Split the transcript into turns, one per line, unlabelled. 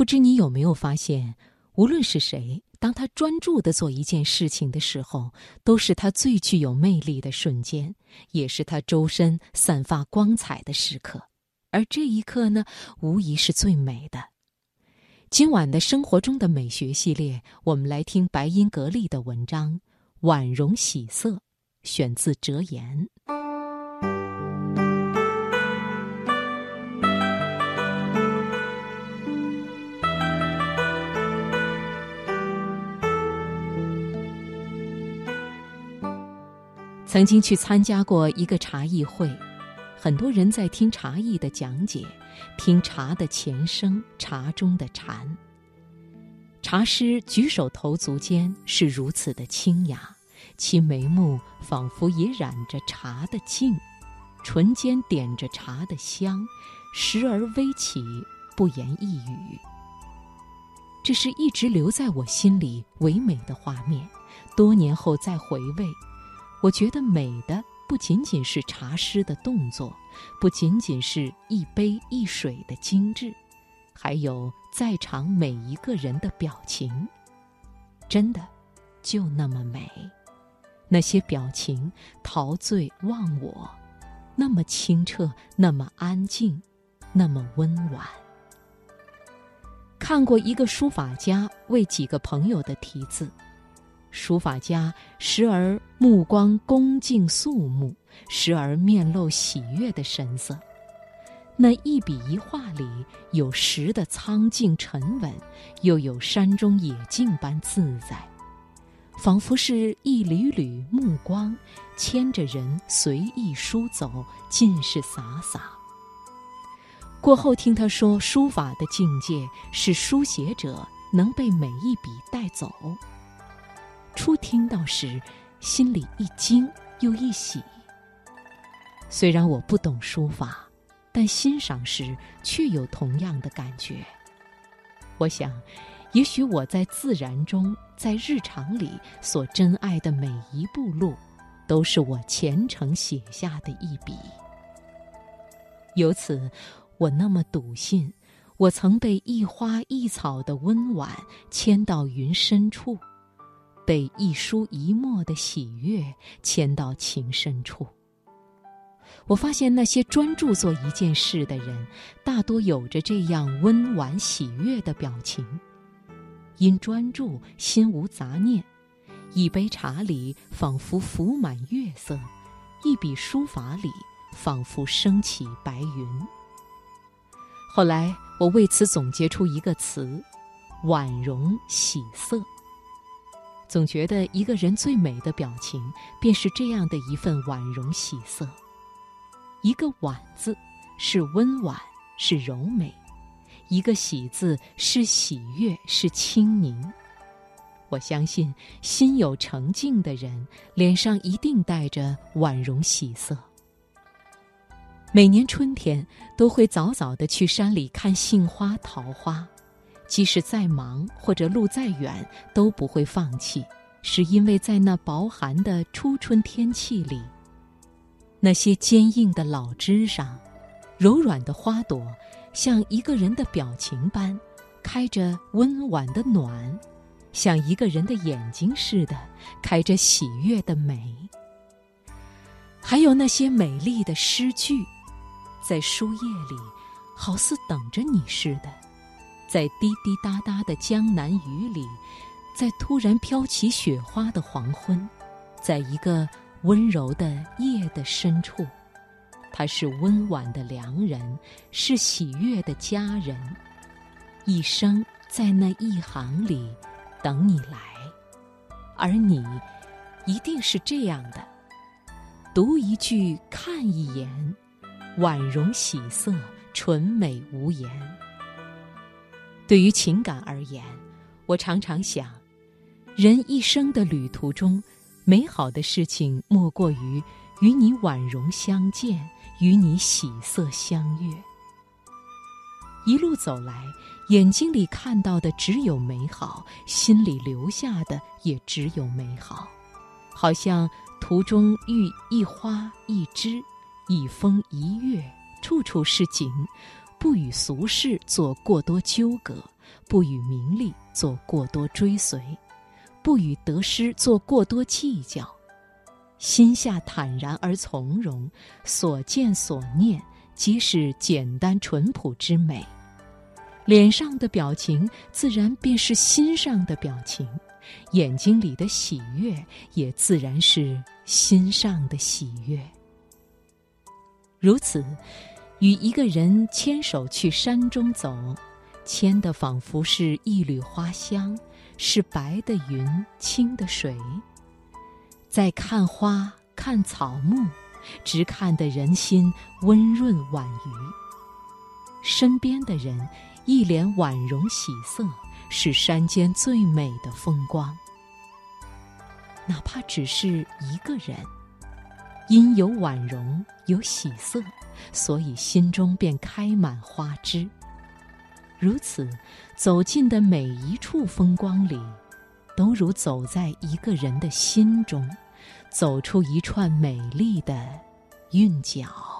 不知你有没有发现，无论是谁，当他专注的做一件事情的时候，都是他最具有魅力的瞬间，也是他周身散发光彩的时刻。而这一刻呢，无疑是最美的。今晚的生活中的美学系列，我们来听白音格丽的文章《婉容喜色》，选自《哲言》。曾经去参加过一个茶艺会，很多人在听茶艺的讲解，听茶的前声，茶中的禅。茶师举手投足间是如此的清雅，其眉目仿佛也染着茶的静，唇间点着茶的香，时而微起，不言一语。这是一直留在我心里唯美的画面，多年后再回味。我觉得美的不仅仅是茶师的动作，不仅仅是一杯一水的精致，还有在场每一个人的表情。真的，就那么美。那些表情陶醉忘我，那么清澈，那么安静，那么温婉。看过一个书法家为几个朋友的题字。书法家时而目光恭敬肃穆，时而面露喜悦的神色。那一笔一画里有时的苍劲沉稳，又有山中野径般自在，仿佛是一缕缕目光，牵着人随意书走，尽是洒洒。过后听他说，书法的境界是书写者能被每一笔带走。初听到时，心里一惊又一喜。虽然我不懂书法，但欣赏时却有同样的感觉。我想，也许我在自然中，在日常里所珍爱的每一步路，都是我虔诚写下的一笔。由此，我那么笃信，我曾被一花一草的温婉牵到云深处。被一书一墨的喜悦牵到情深处。我发现那些专注做一件事的人，大多有着这样温婉喜悦的表情。因专注，心无杂念，一杯茶里仿佛浮满月色，一笔书法里仿佛升起白云。后来，我为此总结出一个词：婉容喜色。总觉得一个人最美的表情，便是这样的一份婉容喜色。一个“婉”字，是温婉，是柔美；一个“喜”字，是喜悦，是清宁。我相信，心有澄净的人，脸上一定带着婉容喜色。每年春天，都会早早的去山里看杏花、桃花。即使再忙或者路再远，都不会放弃，是因为在那薄寒的初春天气里，那些坚硬的老枝上，柔软的花朵，像一个人的表情般，开着温婉的暖，像一个人的眼睛似的，开着喜悦的美。还有那些美丽的诗句，在书页里，好似等着你似的。在滴滴答答的江南雨里，在突然飘起雪花的黄昏，在一个温柔的夜的深处，他是温婉的良人，是喜悦的佳人，一生在那一行里等你来，而你一定是这样的：读一句，看一眼，婉容喜色，纯美无言。对于情感而言，我常常想，人一生的旅途中，美好的事情莫过于与你婉容相见，与你喜色相悦。一路走来，眼睛里看到的只有美好，心里留下的也只有美好，好像途中遇一花一枝，一风一月，处处是景。不与俗世做过多纠葛，不与名利做过多追随，不与得失做过多计较，心下坦然而从容，所见所念皆是简单淳朴之美，脸上的表情自然便是心上的表情，眼睛里的喜悦也自然是心上的喜悦。如此。与一个人牵手去山中走，牵的仿佛是一缕花香，是白的云，清的水。在看花看草木，直看得人心温润婉愉。身边的人一脸婉容喜色，是山间最美的风光。哪怕只是一个人，因有婉容，有喜色。所以心中便开满花枝。如此，走进的每一处风光里，都如走在一个人的心中，走出一串美丽的韵脚。